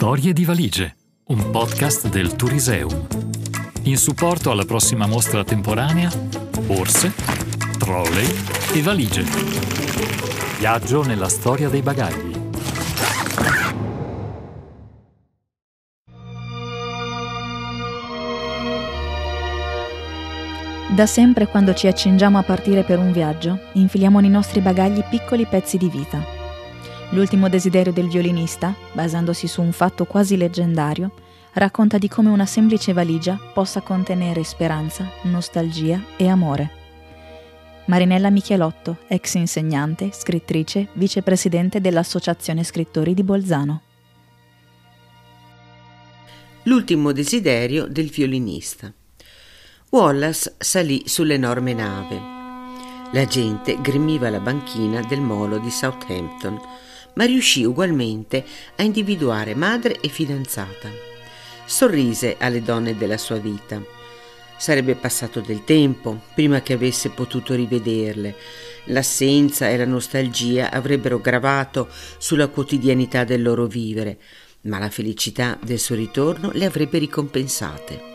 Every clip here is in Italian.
Storie di valigie, un podcast del Turiseum. In supporto alla prossima mostra temporanea, borse, trolley e valigie. Viaggio nella storia dei bagagli. Da sempre quando ci accingiamo a partire per un viaggio, infiliamo nei nostri bagagli piccoli pezzi di vita. L'ultimo desiderio del violinista, basandosi su un fatto quasi leggendario, racconta di come una semplice valigia possa contenere speranza, nostalgia e amore. Marinella Michelotto, ex insegnante, scrittrice, vicepresidente dell'Associazione Scrittori di Bolzano. L'ultimo desiderio del violinista. Wallace salì sull'enorme nave. La gente gremiva la banchina del molo di Southampton, ma riuscì ugualmente a individuare madre e fidanzata. Sorrise alle donne della sua vita. Sarebbe passato del tempo prima che avesse potuto rivederle. L'assenza e la nostalgia avrebbero gravato sulla quotidianità del loro vivere, ma la felicità del suo ritorno le avrebbe ricompensate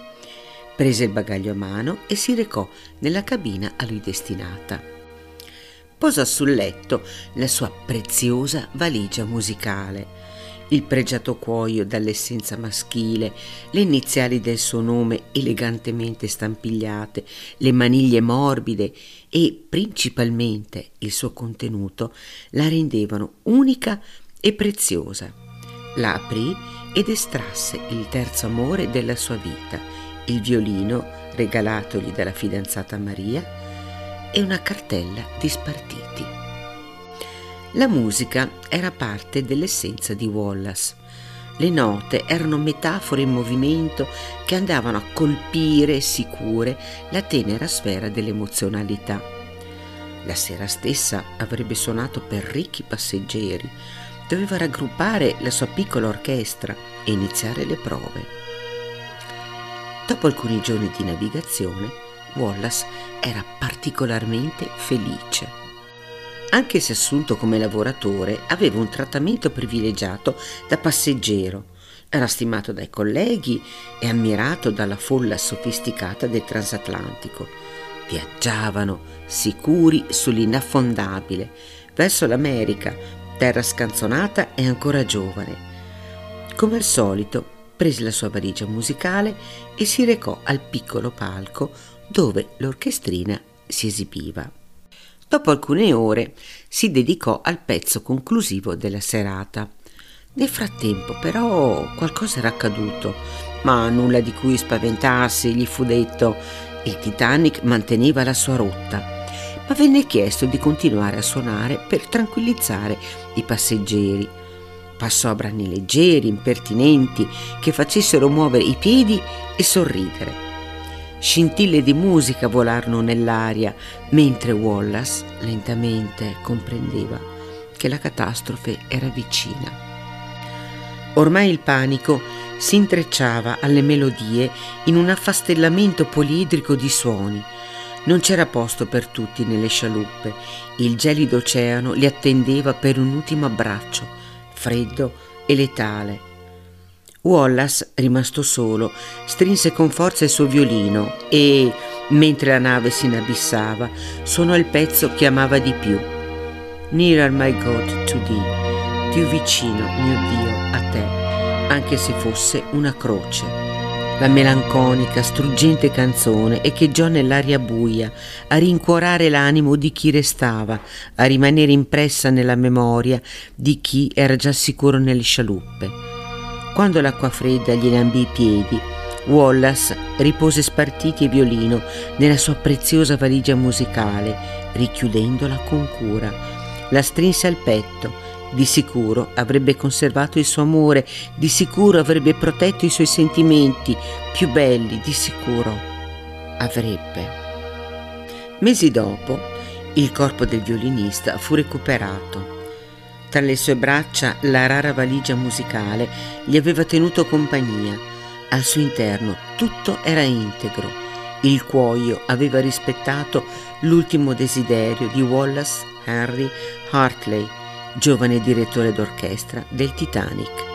prese il bagaglio a mano e si recò nella cabina a lui destinata. Posò sul letto la sua preziosa valigia musicale, il pregiato cuoio dall'essenza maschile, le iniziali del suo nome elegantemente stampigliate, le maniglie morbide e principalmente il suo contenuto la rendevano unica e preziosa. La aprì ed estrasse il terzo amore della sua vita, il violino regalatogli dalla fidanzata Maria e una cartella di spartiti. La musica era parte dell'essenza di Wallace. Le note erano metafore in movimento che andavano a colpire sicure la tenera sfera dell'emozionalità. La sera stessa avrebbe suonato per ricchi passeggeri, doveva raggruppare la sua piccola orchestra e iniziare le prove. Dopo alcuni giorni di navigazione, Wallace era particolarmente felice. Anche se assunto come lavoratore, aveva un trattamento privilegiato da passeggero. Era stimato dai colleghi e ammirato dalla folla sofisticata del transatlantico. Viaggiavano sicuri sull'inaffondabile verso l'America, terra scanzonata e ancora giovane. Come al solito, prese la sua valigia musicale e si recò al piccolo palco dove l'orchestrina si esibiva. Dopo alcune ore si dedicò al pezzo conclusivo della serata. Nel frattempo però qualcosa era accaduto, ma nulla di cui spaventarsi, gli fu detto. Il Titanic manteneva la sua rotta, ma venne chiesto di continuare a suonare per tranquillizzare i passeggeri Passò a brani leggeri, impertinenti, che facessero muovere i piedi e sorridere. Scintille di musica volarono nell'aria, mentre Wallace lentamente comprendeva che la catastrofe era vicina. Ormai il panico si intrecciava alle melodie in un affastellamento poliedrico di suoni. Non c'era posto per tutti nelle scialuppe. Il gelido oceano li attendeva per un ultimo abbraccio freddo e letale. Wallace, rimasto solo, strinse con forza il suo violino e, mentre la nave si inabissava, suonò il pezzo che amava di più. Nearer my God to thee, più vicino, mio Dio, a te, anche se fosse una croce. La melanconica, struggente canzone echeggiò nell'aria buia, a rincuorare l'animo di chi restava, a rimanere impressa nella memoria di chi era già sicuro nelle scialuppe. Quando l'acqua fredda gli lambì i piedi, Wallace ripose spartiti e violino nella sua preziosa valigia musicale, richiudendola con cura. La strinse al petto di sicuro avrebbe conservato il suo amore, di sicuro avrebbe protetto i suoi sentimenti più belli, di sicuro avrebbe. Mesi dopo, il corpo del violinista fu recuperato. Tra le sue braccia la rara valigia musicale gli aveva tenuto compagnia. Al suo interno tutto era integro. Il cuoio aveva rispettato l'ultimo desiderio di Wallace Henry Hartley, giovane direttore d'orchestra del Titanic.